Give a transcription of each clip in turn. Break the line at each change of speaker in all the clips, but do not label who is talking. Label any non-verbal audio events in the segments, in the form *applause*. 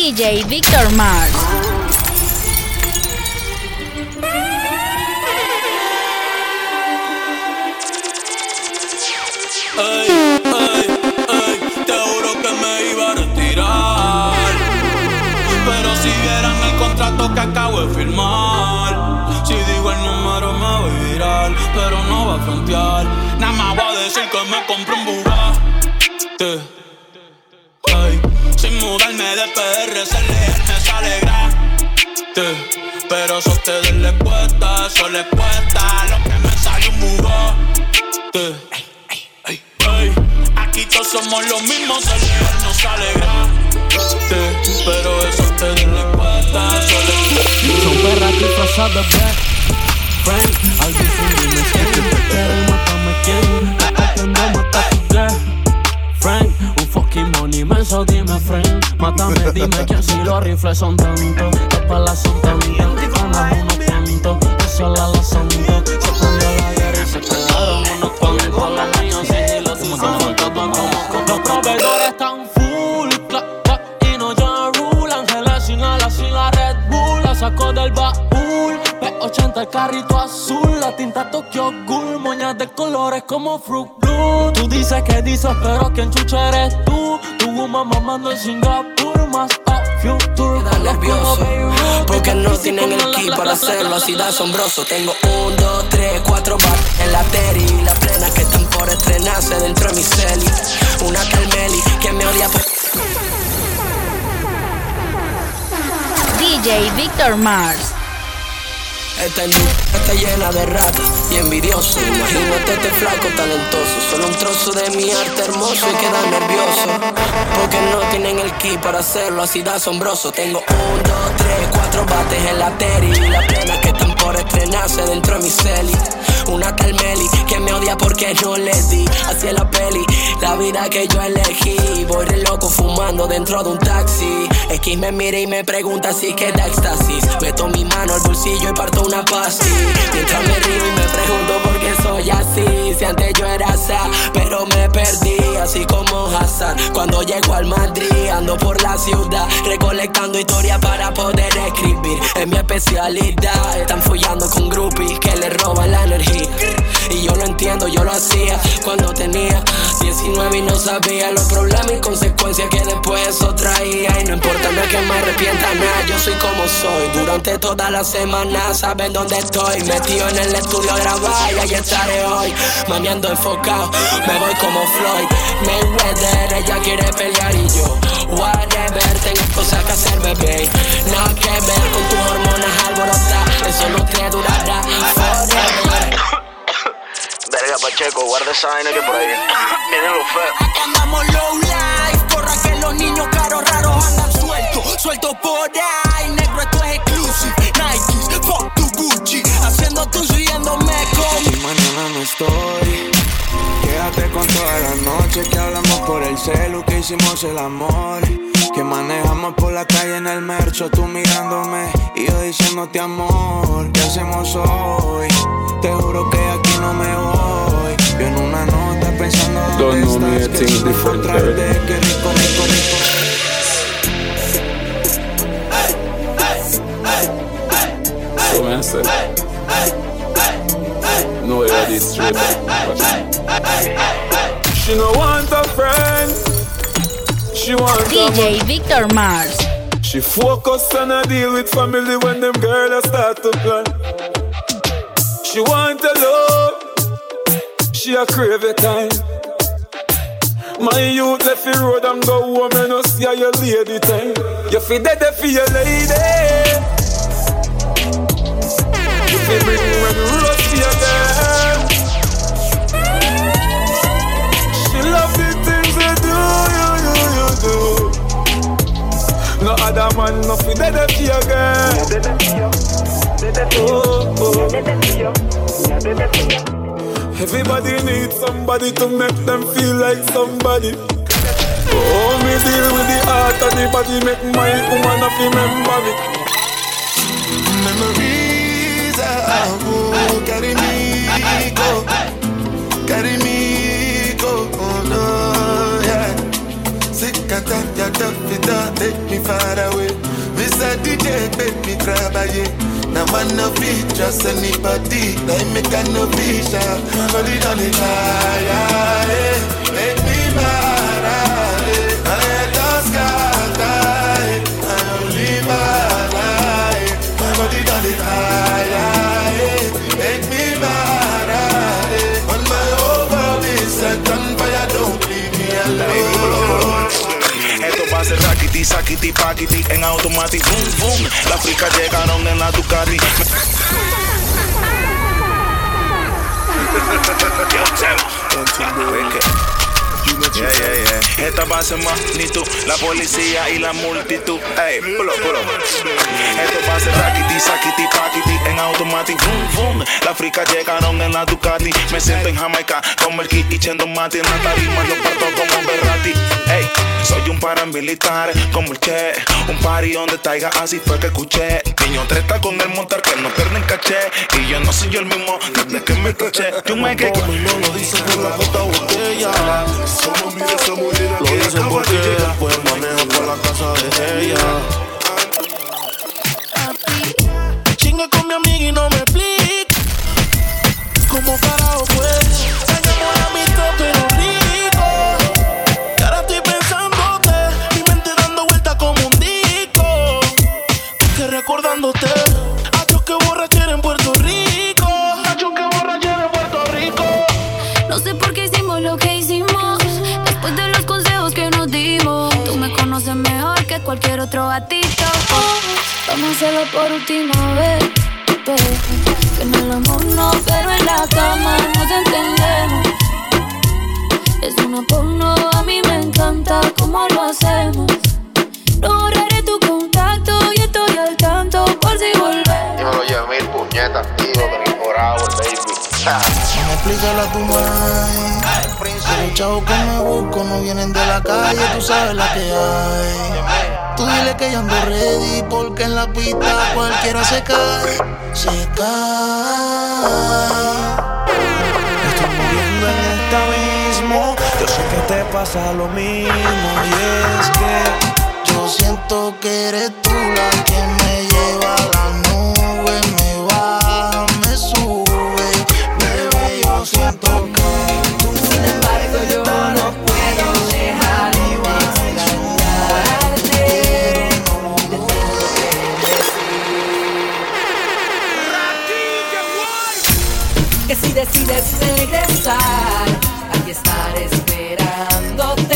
DJ Victor Mars.
Ey, ey, ey, te juro que me iba a retirar. Pero si vieran el contrato que acabo de firmar. Si digo el número me voy a virar, pero no va a frontear. Nada más voy a decir que me compré un Bugatti. Pero eso a ustedes les cuesta, eso les cuesta. Lo que me sale un Bugatti. Ey, aquí todos somos los mismos, el leer no sale gratis. Pero eso a ustedes les cuesta, eso les
Son perras disfrazadas de black Frank, al dime si te quieren, mátame quién Hasta no mata tu Frank, fucking money inmenso, dime Frank Mátame, dime quién si los rifles son tantos Las palas son tantas, ganas unos cuantos Eso la la santo P80 el carrito azul La tinta Tokyo Ghoul Moñas de colores como Fruit Blue. Tú dices que dices pero quien chucha eres tú Tu woman mamando en Singapur Más a future.
Queda nervioso Porque no tienen el key para hacerlo así de asombroso. Tengo un, dos, tres, cuatro bar en la teri La plena que están por estrenarse dentro de mi celi. Una tal Meli que me odia por...
DJ Victor Mars.
Esta industria está llena de ratas y envidiosos Imagínate este flaco talentoso. Solo un trozo de mi arte hermoso y queda nervioso. Porque no tienen el key para hacerlo así de asombroso. Tengo un, dos, tres, cuatro bates en la teri La plena que por estrenarse dentro de mi celi. Una tal Meli que me odia porque no le di Hacia la peli, la vida que yo elegí Voy re loco fumando dentro de un taxi. X me mira y me pregunta si queda éxtasis. Meto mi mano al bolsillo y parto una pasti. Mientras me río y me pregunto por qué soy así. Si antes yo era sa, pero me perdí. Así como Hassan Cuando llego al Madrid Ando por la ciudad Recolectando historias para poder escribir. Es mi especialidad follando con groupies que le roban la energía Y yo lo entiendo, yo lo hacía Cuando tenía 19 y no sabía Los problemas y consecuencias que después eso traía. Y no importa, no es que me arrepienta nada Yo soy como soy. Durante toda la semana saben dónde estoy. Metido en el estudio a grabar y ahí estaré hoy. Maniando enfocado, me voy como Floyd Mayweather, ella quiere pelear y yo Whatever, tengo cosas que hacer, bebé. Nada que ver con tus hormonas alborotadas Eso no te durará
Pacheco, guarda esa vaina que por ahí vienen los feos.
Aquí andamos low life, corra que los niños caros raros andan sueltos, sueltos por ahí, negro esto es exclusive, Nikes, fuck tu Gucci, haciendo tu riéndome con
Y mañana no estoy. Quédate con toda la noche que hablamos por el celu, que hicimos el amor. Que manejamos por la calle en el mercho, tú mirándome y yo diciéndote amor. ¿Qué hacemos hoy? Te juro que aquí no me voy.
Don't know me, I think different,
encontrarte,
girl.
que rico, rico, rico.
So man say No this straight She no want a friend She want a
DJ Victor Mars.
She focus on a deal with family when them girls start to plan. She want a love, she a crave a time. Eh? My youth left the road and go home and no see how your lady time. You feel dead for your lady. You feel bring when rose for your girl. She love the things you do, you, you, you do. No other man, no fi dead for your girl. Oh, oh. Everybody needs somebody to make them feel like somebody. Oh, me deal with the heart and the body, make my woman have remember me.
Memories of oh, carry me go, carry me go, oh no, yeah. Sick
your top, your top, it take me far away. Mr. DJ, me grab a yeah. Now man no be just anybody. Now make a no be vision. But it don't lie. Eh, make me mad.
Ser raquiti, saquiti, paquiti en automático, boom, boom. Las fricas llegaron en la Ducati. *laughs* Yeah, yeah, yeah. Esta va a ser más ni tú, la policía y la multitud. Ey, pulo, pulo. Esto va a ser raquiti, saquiti, paquiti en automático, boom, boom. Las fricas llegaron en la Ducati. Me siento en Jamaica como el y chendo mati en la tarima. Lo parto como Berrati. Ey, soy un paramilitar como el Che. Un party donde taiga así fue que escuché. Niño treta con el montar que no pierden caché. Y yo no soy yo el mismo desde que me caché. Yo me que.
Como no lo dicen por la puta botella. Somos mira esa morena
Lo
acaba
porque
de
después maneja por la casa de ella. Chinga con mi amiga y no me explica cómo carajo fue.
Otro gatito. Vamos a hacerlo por última vez. baby. Que en el amor no, pero en la cama nos entendemos. Es una porno, a mí me encanta cómo lo hacemos. No borraré tu contacto y estoy al tanto por si volvemos.
Dímelo, Yamil, puñeta, activo, bravo, baby.
Explicarle a tu madre. Los chavos que me busco no vienen de la calle, tú sabes la que hay. Tú dile que yo ando ready porque en la pista cualquiera se cae. Se cae.
Estoy muriendo en este abismo. Yo sé que te pasa lo mismo. Y es que
Yo siento que eres tú la que me lleva
regresar, aquí estaré esperándote.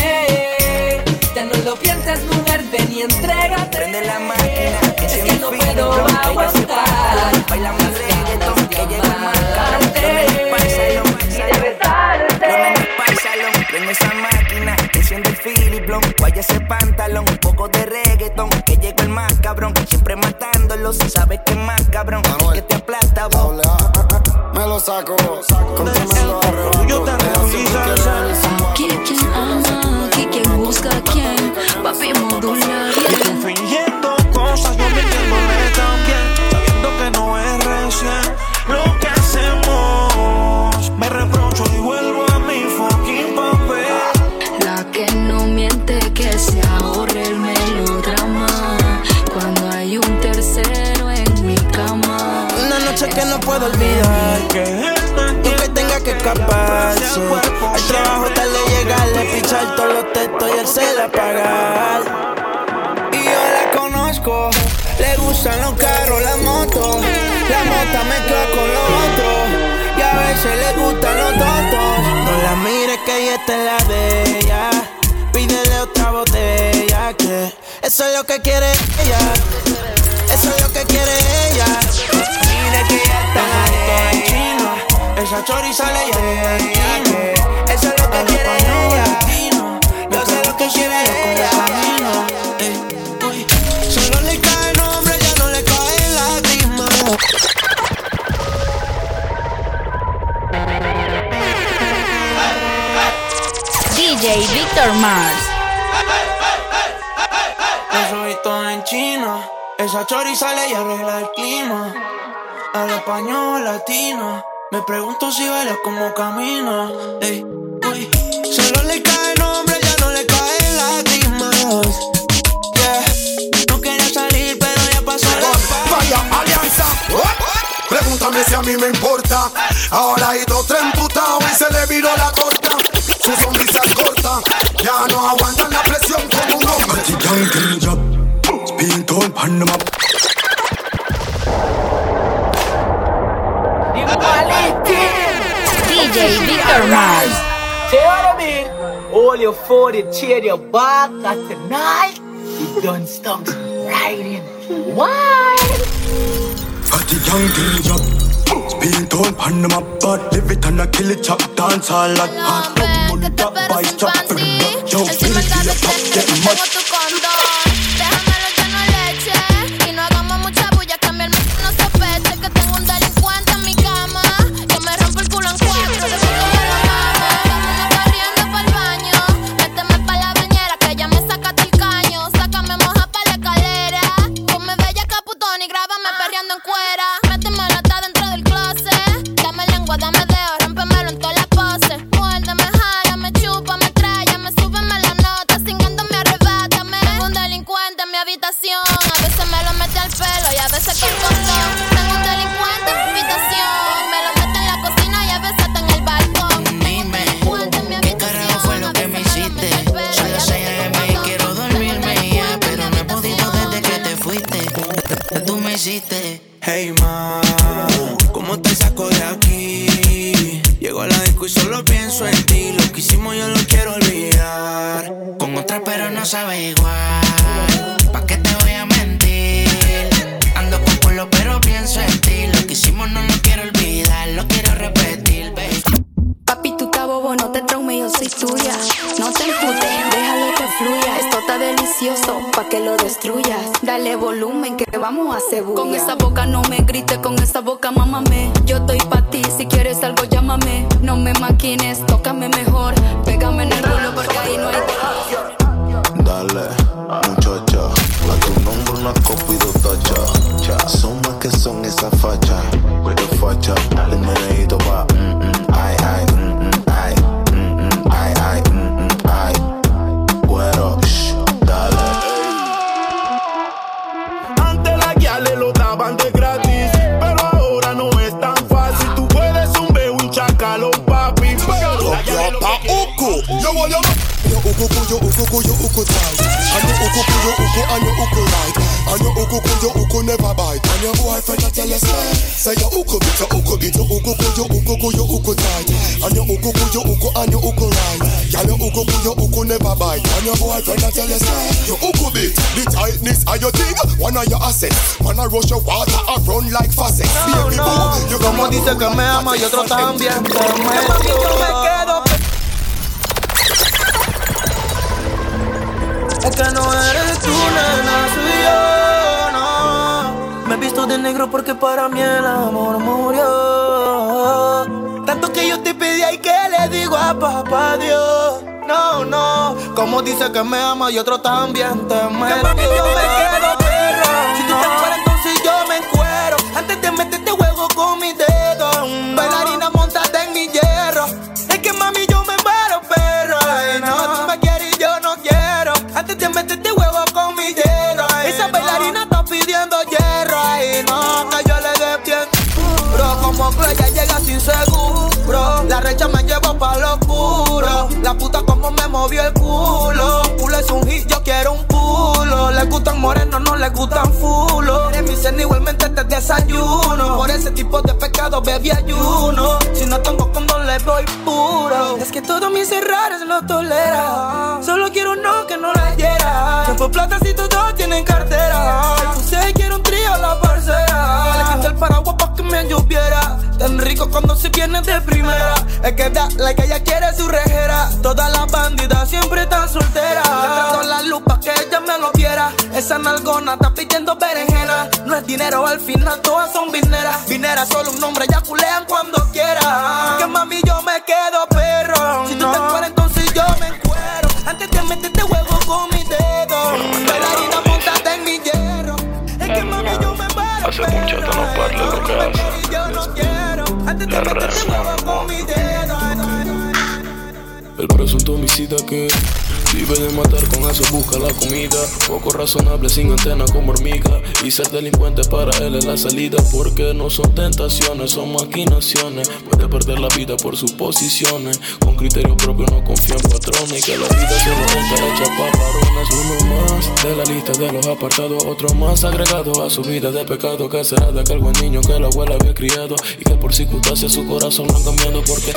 Ya no lo pienses, mujer, ven y entrégate.
Prende la máquina, que
es
se
que
me
no
fila,
puedo
bro,
aguantar.
baila más reggaetón, que menos pa'l salón,
Y
pa'l salón, prende esa máquina, enciende el filiplón, guaya ese pantalón, un poco de reggaetón, que llegó el más cabrón, siempre matándolos, sabes que es más cabrón, que te aplasta vos.
Eso es lo que quiere ella. Mire que ya está en chino. Esa chori sale ya Usa sale y arregla el clima. Al español latina. Me pregunto si baila como camina. Solo le cae nombre, ya no le cae lágrimas. Yeah. No quería salir, pero ya pasó la Vaya alianza.
Pregúntame si a mí me importa. Ahora hay dos, tres emputados y se le viró la torta. Su sonrisa es corta. Ya no aguantan la presión como un hombre. don't pan them up.
DJ Victor
Tell what I mean? All your phone, it cheer your back, and tonight, You done stops riding. Why?
Fatty young girl, up. Speed on, pan them up, but live it and I kill it, chop, dance a lot. Hot, money, that vice, chop, flip, yo, feel it, feel it, pop, get much. Your uku ku yo uku yo uku tight. And your uku yo uku and your uku right. And your uku yo uku never bite. And your boyfriend a tell you say, say your uku bit your uku bit your uku ku yo uku ku yo uku tight. And your uku ku yo uku and your uku right. Girl your uku yo uku never bite. And your boyfriend a tell you say, your uku bit the tightness of your thing. One of your assets. Man a rush your water and run like faucet. Baby boo, you
Como dice que me ama y otro también.
Yo me quedo
Es que no eres tú, nena, soy yo, no. Me he visto de negro porque para mí el amor murió. Tanto que yo te pedí y que le digo a papá Dios. No, no, como dice que me ama y otro también te
mami, yo me quedo perro.
Si tú te encueras, entonces yo me encuero. Antes de meterte juego con mi dedo. La recha me lleva pa' lo oscuro. La puta como me movió el culo. Culo es un hit, yo quiero un pulo. Le gustan morenos, no le gustan fulo. Eres mi cena, igualmente te desayuno. Por ese tipo de pecado bebí ayuno. Si no tengo condón, le doy puro. Es que todos mis errores lo tolera. Solo quiero uno que no la hiera. Por plata si todos tienen cartera. Usted quiere un trío, la parcera. Le quité el paraguas pa' que me lloviera. Tan rico cuando se viene de primera. Es que da la que ella quiere su rejera. Todas las bandidas siempre están solteras. Entrando la luz pa' que ella me lo viera. Esa nalgona está pidiendo berenjena. No es dinero, al final todas son vineras. Vineras solo un nombre, ya culean cuando quiera. Que mami yo me quedo perro. Si tú te encueras, entonces yo me encuero. Antes de meterte huevo con mi dedo. Bailarina, montate en mi hierro. Es que mami yo me muero.
Hace mucho que no parlo.
Yo no
El presunto homicida que
Vive de matar, con eso busca la comida. Poco razonable, sin antena como hormiga. Y ser delincuente para él es la salida. Porque no son tentaciones, son maquinaciones. Puede perder la vida por sus posiciones. Con criterio propio no confía en patrones. Y que la vida solo está hecha para varones. Uno más de la lista de los apartados. Otro más agregado a su vida de pecado. Que será de aquel buen niño que la abuela había criado. Y que por circunstancias su corazón lo han cambiado. Porque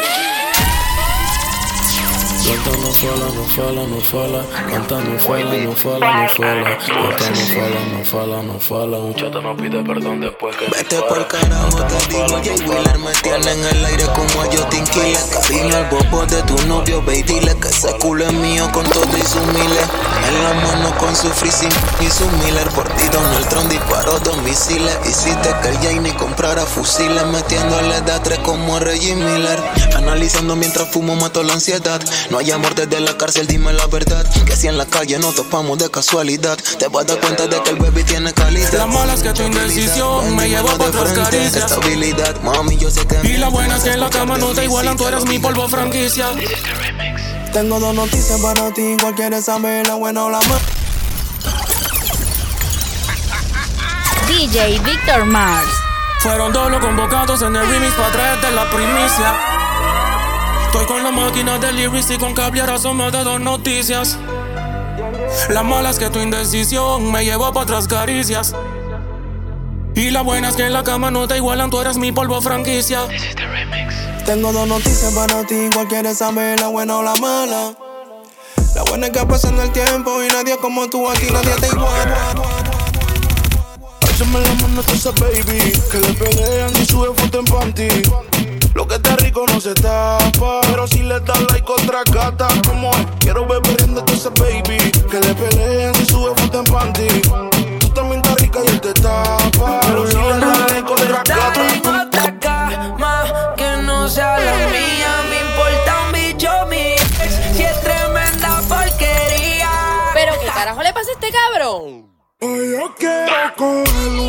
Canta no fala, no fala, no fala. Canta no fala, no fala, no fala. Canta no fala, no fala, no fala. Un chata no pide perdón después que
Vete por carajo, te digo Jay Wheeler Me tiene en el aire como a Justin Killer Cariño al bobo de tu novio, baby Dile que ese culo es mío con todo y su miles En la mano con su freezing y su Miller Por ti Donald Trump disparó dos misiles. Hiciste que el Jay ni comprara fusiles Metiéndole de a tres como a Reggie Miller. Analizando mientras fumo mato la ansiedad. No hay amor desde la cárcel, dime la verdad Que si en la calle no topamos de casualidad Te vas a dar cuenta de que el baby tiene calidad
La mala es que tu indecisión me llevó pa' otras caricias.
Estabilidad, mami, yo sé que
Y la buena es que en la cama no te igualan, tú eres mi polvo franquicia.
Tengo dos noticias para ti, cuál quieres saber, la buena o la mala.
DJ Victor Mars.
Fueron dos los convocados en el remix para traerte la primicia. Estoy con la máquina de lyrics y con cable ahora me de dos noticias. La mala es que tu indecisión me llevó para otras caricias. Y la buena es que en la cama no te igualan, tú eres mi polvo franquicia.
Tengo dos noticias para ti, cuál quieres saber, la buena o la mala. La buena es que pasando el tiempo y nadie como tú aquí, nadie te iguala.
Échame la mano a esa baby Que le pelean y sube foto en panty Lo que está rico no se tapa Pero si le das like otra gata Como es, quiero ver perdiendo a esa baby Que le pelean y sube foto en panty Tú también estás rica y él te tapa Pero si le das like otra gata
otra cama que no sea la mía. Me importa un bicho mi ex, si es tremenda porquería.
¿Pero qué carajo le pasa a este cabrón?
Hoy yo quiero coger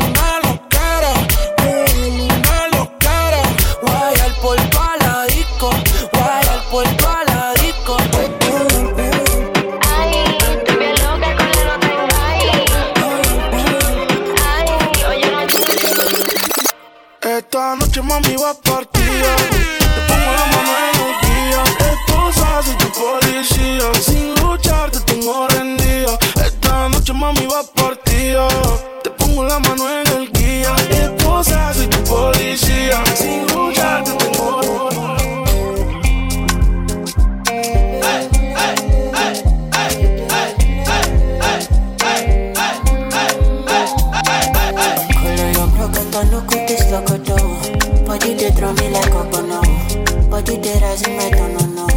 meta no
no.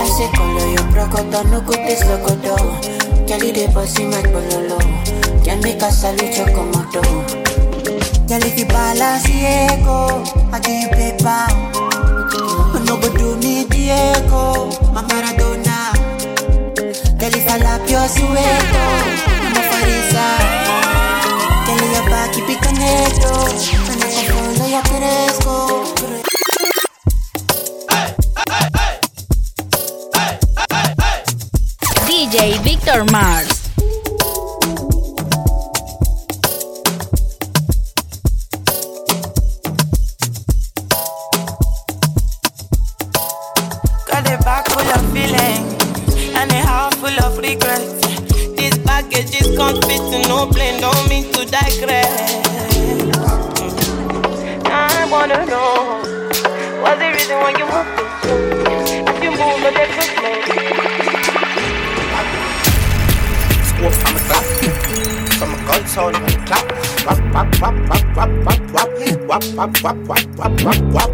Asi kolo yo prokota no kutis lokodo Jali de bosi my bololo Jani kasalu chokomodo Jali ki balance yeko Aji pepa No bodu ni dieko Mamaradona Jali falapio sueto Mafarisa Jali ya baki pikaneto Anakafolo ya kerezko
DJ Victor Mars.
Wap wap wap wap wap.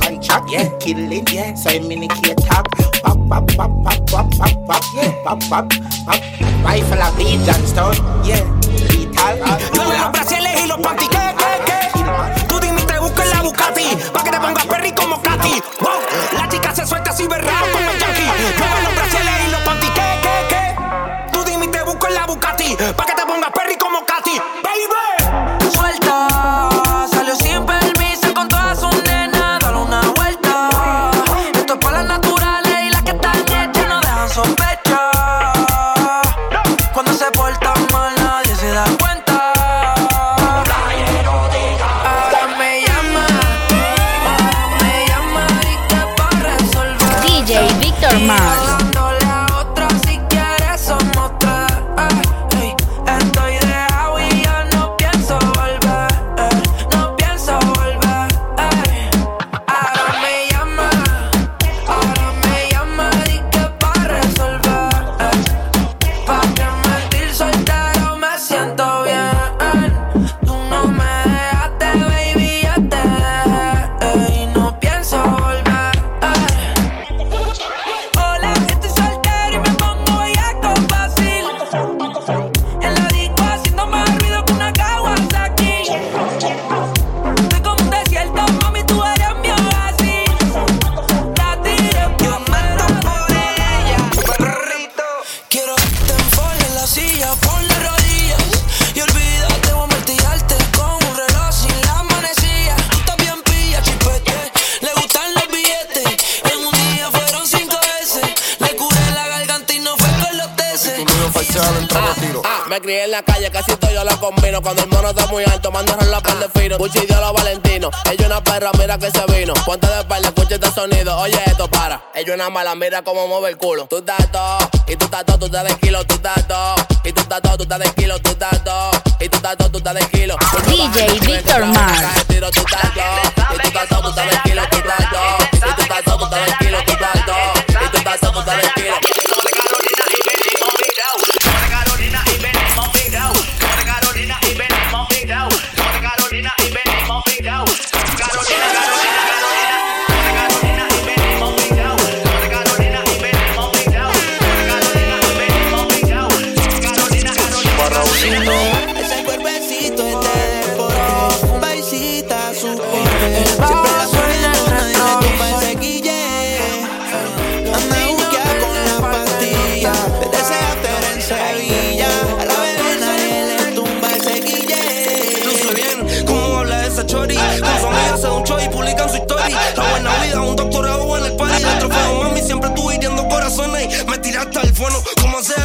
Contract, yeah, killing, yeah. So I'm in the top. Wap wap wap wap wap wap wap yeah. Wap wap wap. Rifle a beat and stone, yeah. Lethal.
Yo los brasiles y los panty, ¿qué, qué, qué? Tú dime te busco en la Bucati Pa' que te pongas perry como Katy Wow, la
me crié en la calle, casi todo yo lo combino. Cuando el mono está muy alto, mando a la par de fino. Gucci dio los valentinos. Ella una perra, mira que se vino. Ponte de espalda, escucha este sonido. Oye, esto para. Ella una mala, mira cómo mueve el culo. Tú estás todo, y tú estás todo, tú estás de kilo, tú estás todo. Y tú estás todo, tú estás de kilo, tú estás todo. Y tú estás todo, tú estás de kilo.
DJ
estás todo. Y tú estás todo, tú estás de kilo, tú estás todo. Y tú estás todo, tú estás de kilo, tú estás todo. Y tú estás todo, tú estás de kilo.
Su
story. La buena vida, un doctorado en el party. El trofeo, mami, siempre tú hiriendo corazones. Me tiraste al fono, como hace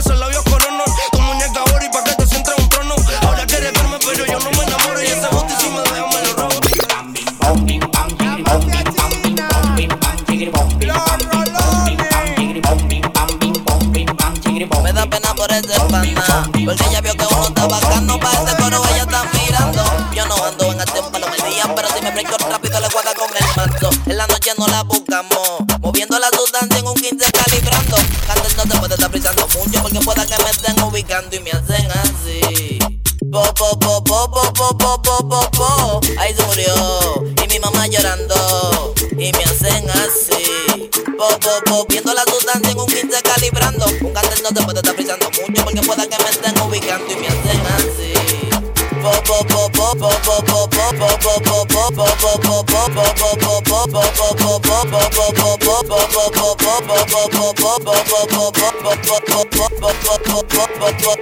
DJ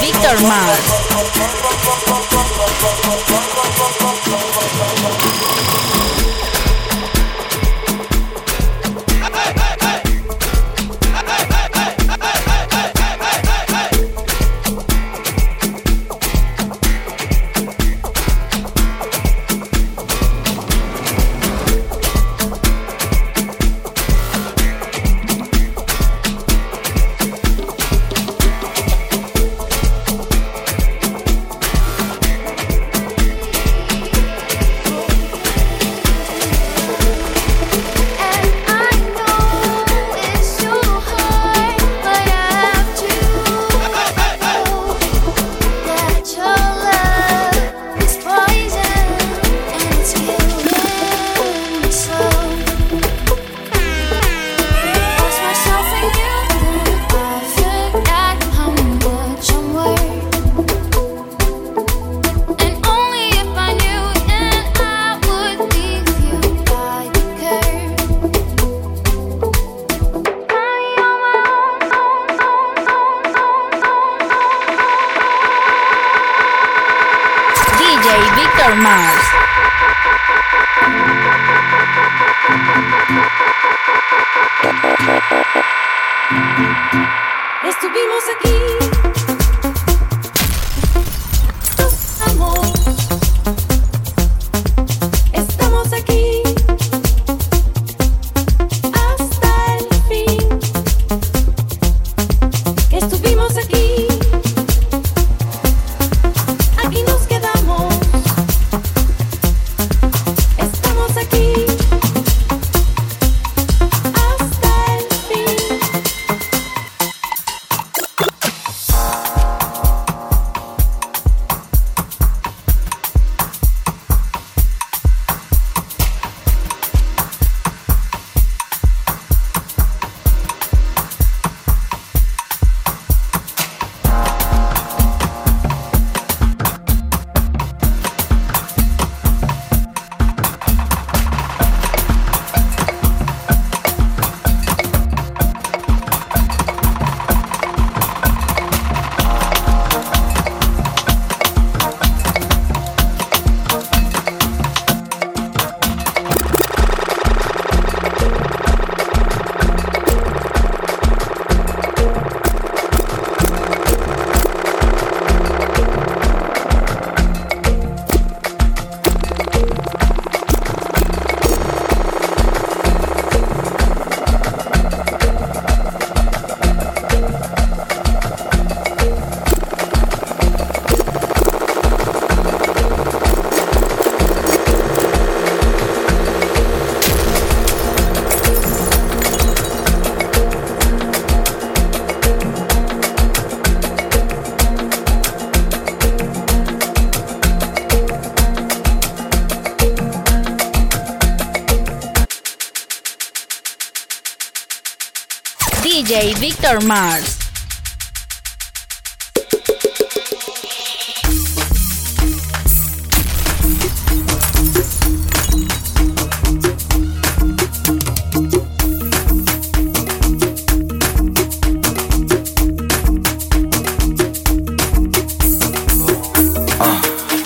Víctor Mars.
Estamos
aqui.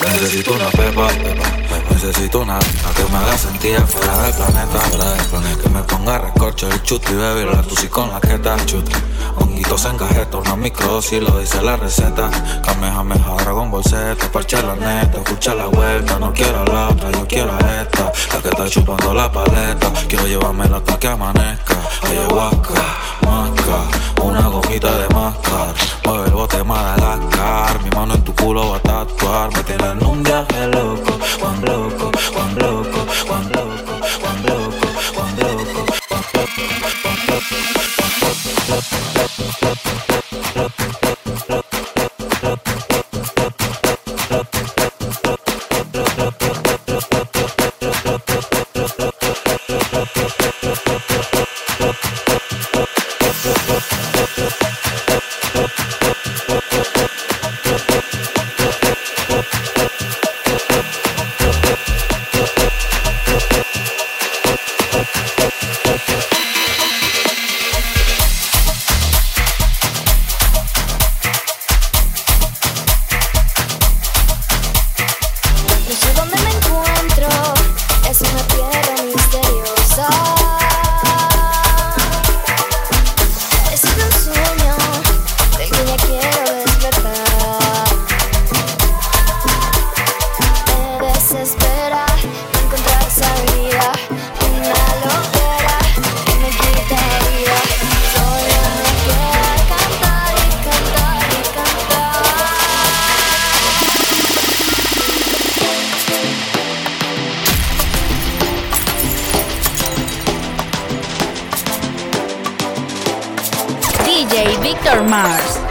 Necesito una pepa. Necesito una que me haga sentir fuera del planeta, fuera del planeta. Que me ponga recorcho el chuti, baby, la tusi con la queta, chuti. Honguitos en cajeta, una microdosis, lo dice la receta. Kamehameha, Dragon Ball Z, parche la neta, escucha la vuelta. No quiero la otra, yo quiero esta. La que está chupando la paleta, quiero llevármela hasta que amanezca. Ayahuasca, masca, una gomita de máscara. Mueve el bote Madagascar, mi mano en tu culo va a tatuar. Me tiene en
Victor Mars.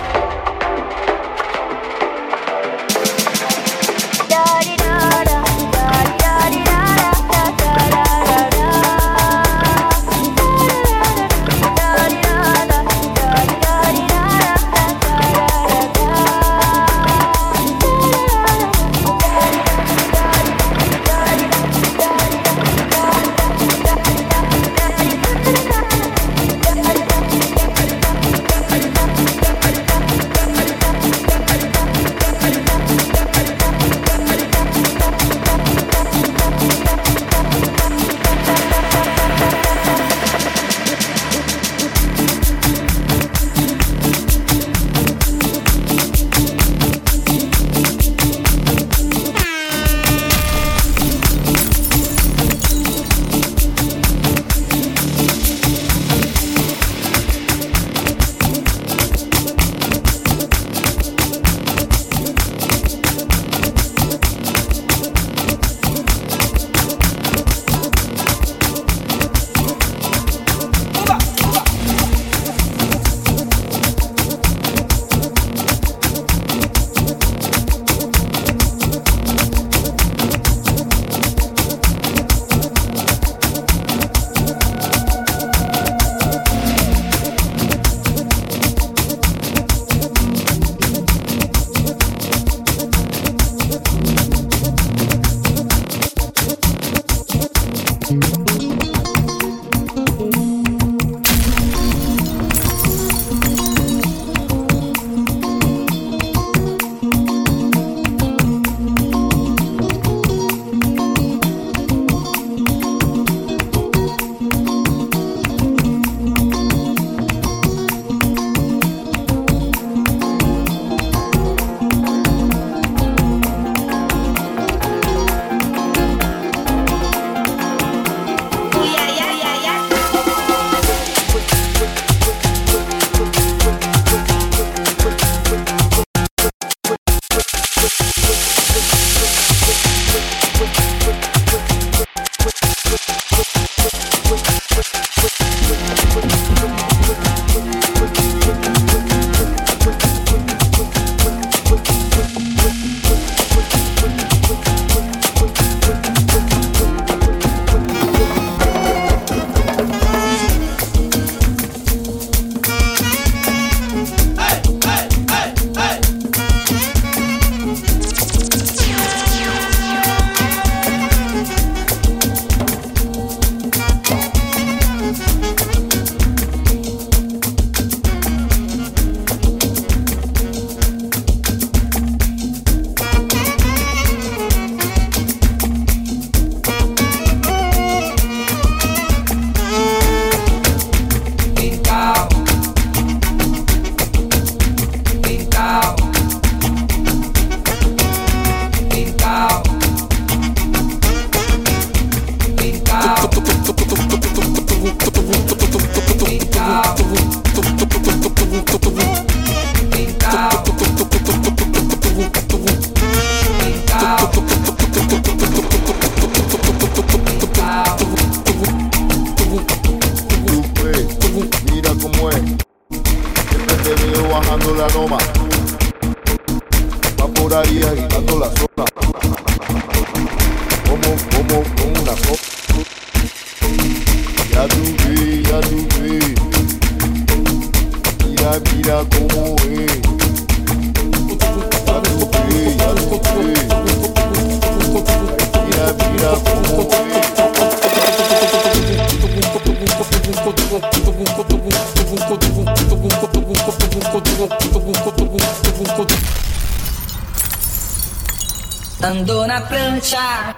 Andou na prancha.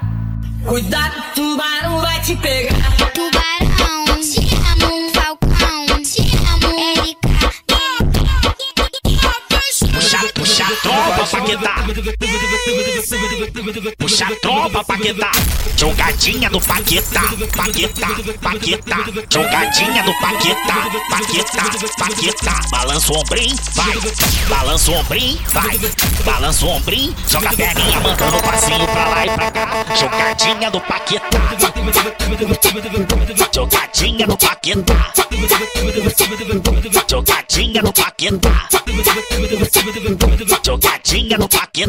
Cuidado, tubarão vai te pegar.
Tubarão, te amo, Falcão, te amo, Erika.
Puxa, puxa tropa, Paquetá. Puxa a tropa, Paquetá. Jogadinha do Paquetá, Paquetá, Paquetá. Jogadinha do Paquetá, Paquetá, Paquetá. Balança o ombrinho, vai. Balança o ombrinho, vai. Balança o ombrinho, joga a perninha, mandando um passinho pra lá e pra cá. Jogadinha do Paquetá. Jogadinha do Paquetá. Jogadinha do Paquetá. Jogadinha no Paquetá.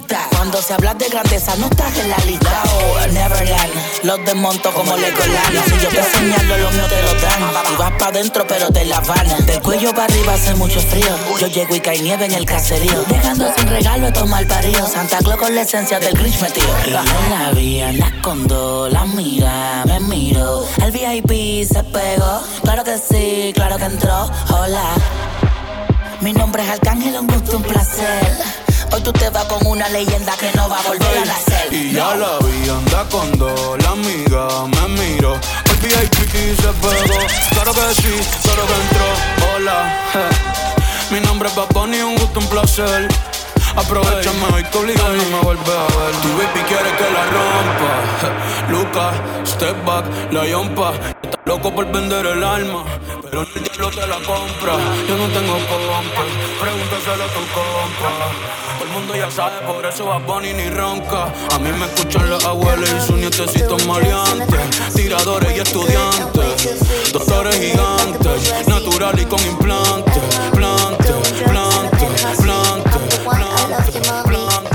Cuando se habla de grandeza no estás en la lista. Oh, Neverland, los desmonto como Legoland. Si yo te señalo, lo mío te lo dan. Y vas pa' dentro, pero te la van. Del cuello para arriba hace mucho frío. Yo llego y cae nieve en el caserío. Dejando sin regalo estos mal paridos. Santa Claus con la esencia del Grinch metido. La la vi, anda con dos, la mira, me miro. El VIP se pegó. Claro que sí, claro que entró. Hola. Mi nombre es Arcángel, un gusto, un placer. Hoy tú te vas con una leyenda que no va a volver a nacer.
Y ya la vi, anda con dos, la amiga me miro. El VIP se pegó, claro que sí, claro que entró. Hola, je. *laughs* mi nombre es Bad Bunny, un gusto, un placer. Aprovechame hoy que obligado no me vuelve a ver. Tu baby quiere que la rompa. je. *laughs* Lucas, step back, la yompa. Loco por vender el alma, pero el diablo te la compra. Yo no tengo compa, pregúntaselo a tu compa. Todo el mundo ya sabe, por eso va Bunny ni ronca. A mí me escuchan las abuelas y sus nietecitos maleantes. Tiradores y estudiantes, doctores gigantes, natural y con implantes. Plante, plante, plante,
Doing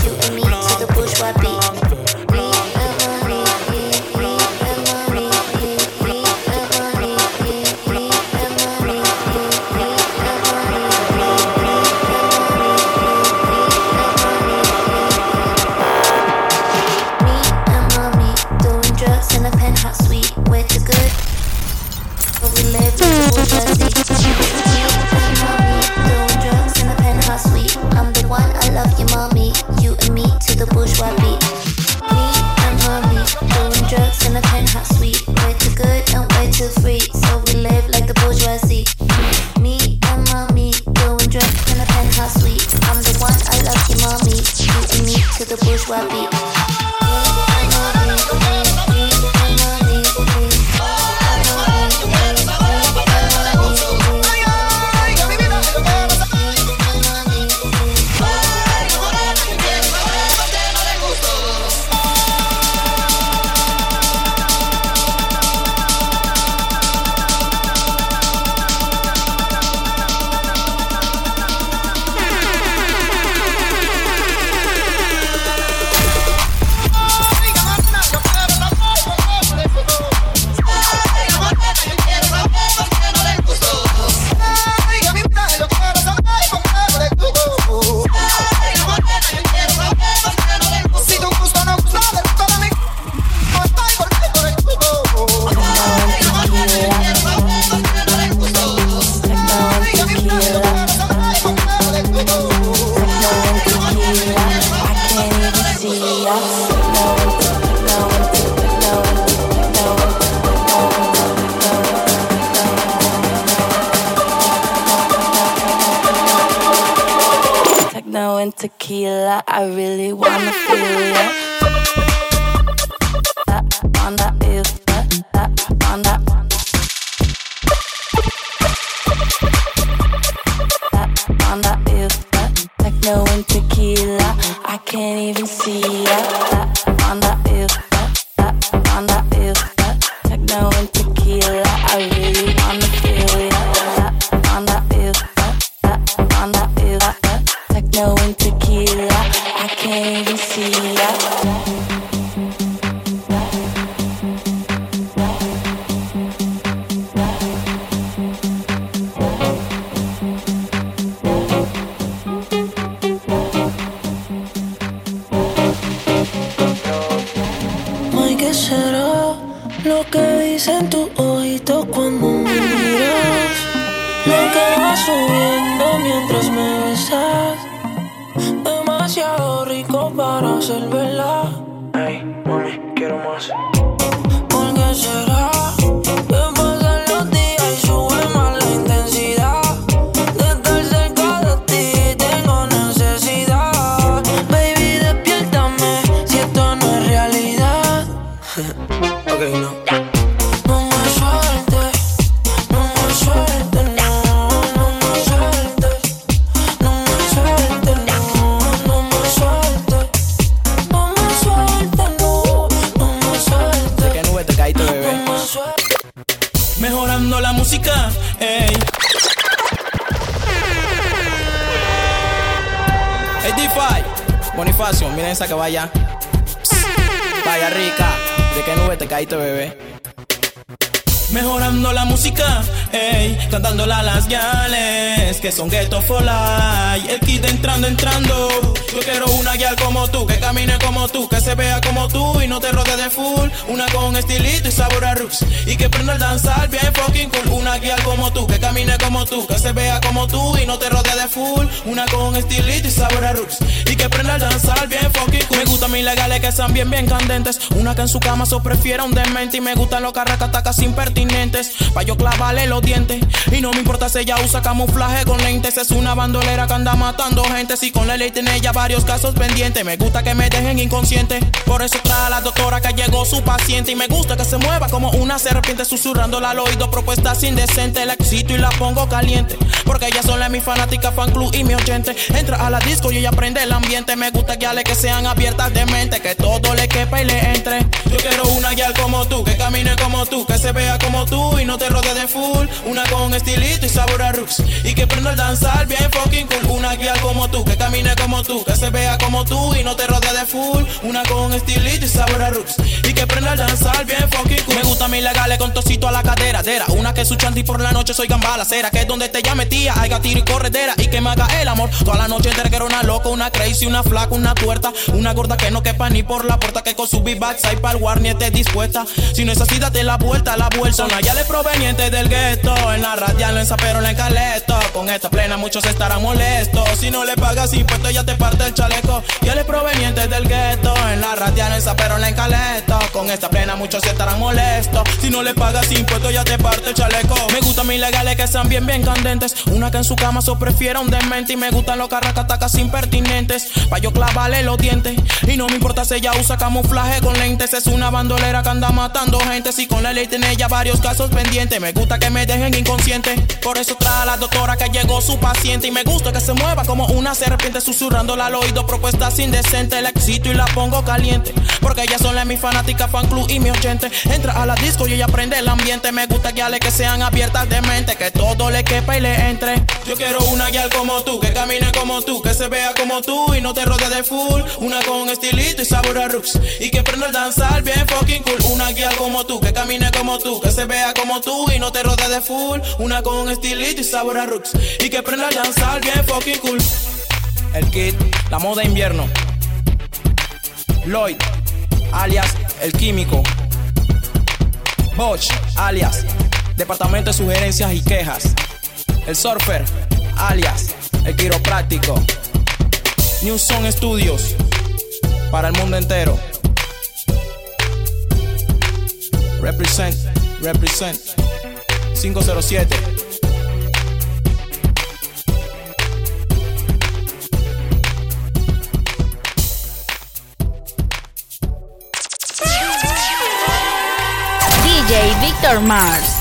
Demasiado rico para ser verdad. Que
vaya. Vaya rica. ¿De qué nube te caíste, bebé?
La música, ey, cantándola las gales que son ghetto for life. El kid entrando, entrando. Yo quiero una guial como tú, que camine como tú, que se vea como tú y no te rode de full. Una con estilito y sabor a roots. Y que prenda el danzar bien fucking cool. Una guial como tú, que camine como tú, que se vea como tú y no te rode de full. Una con estilito y sabor a roots. Y que prenda el danzar bien fucking cool. Me gustan mis legales que sean bien, bien candentes. Una que en su cama so prefiera un demente. Y me gustan los carracatacas impertinentes. Pa' yo clavarle los dientes. Y no me importa si ella usa camuflaje con lentes. Es una bandolera que anda matando gente. Si con la ley tiene ella varios casos pendientes. Me gusta que me dejen inconsciente. Por eso a la doctora que llegó su paciente. Y me gusta que se mueva como una serpiente. Susurrando al oído propuestas indecentes. La excito y la pongo caliente. Porque ella sola es mi fanática, fan club y mi oyente. Entra a la disco y ella prende el ambiente. Me gusta guiales que sean abiertas de mente. Que todo le quepa y le entre. Yo quiero una guial como tú, que camine como tú, que se vea como tú y no te rode de full. Una con estilito y sabor a roots. Y que prenda el danzar bien fucking cool. Una guial como tú, que camine como tú, que se vea como tú y no te rode de full. Una con estilito y sabor a roots. Y que prenda el danzar bien fucking cool. Me gusta mi legales con tocito a la cadera. Dera. Una que su chanti por la noche soy gambala cera. Que es donde te llame tía, hay tiro y corredera. Y que me haga el amor toda la noche entera. Que una loca, una crazy, una flaca, una tuerta. Una gorda que no quepa ni por la puerta. Que con su big backs hay pa'l warni esté dispuesta. Si no es así, date la vuelta, la vuelta. Ya le proveniente del gueto. En la radial, en pero en caleto. Con esta plena muchos estarán molestos. Si no le pagas impuestos, ya te parte el chaleco. Ya le proveniente del gueto. En la radial, en pero en caleto. Con esta plena muchos estarán molestos. Si no le pagas impuestos, ya te parte el chaleco. Me gustan mis legales que sean bien, bien candentes. Una que en su cama so prefiera un demente. Y me gustan los carracatacas impertinentes. Pa' yo clavarle los dientes. Y no me importa si ella usa camuflaje con lentes. Es una bandolera que anda matando gente. Si con la ley tiene ella varios casos pendientes. Me gusta que me dejen inconsciente. Por eso trae a la doctora que llegó su paciente. Y me gusta que se mueva como una serpiente. Susurrando al oído propuestas indecentes. La excito y la pongo caliente. Porque ella sola es mi fanática, fan club y mi oyente. Entra a la disco y ella prende el ambiente. Me gusta guiales que sean abiertas de mente. Que todo le quepa y le entre. Yo quiero una guial como tú, que camine como tú, que se vea como tú y no te rode de full. Una con estilito y sabor a roots. Y que prenda el danzar bien fucking cool. Una guial como tú, que camine como tú, que se vea como tú y no te rode de full. Una con estilito y sabor a roots. Y que prenda el danzar bien fucking cool.
El kit, la moda invierno. Lloyd, alias El Químico. Bosch, alias Departamento de Sugerencias y Quejas. El Surfer, alias El Quiropráctico. New Song Studios, para el mundo entero. Represent, Represent 507.
DJ Victor Mars.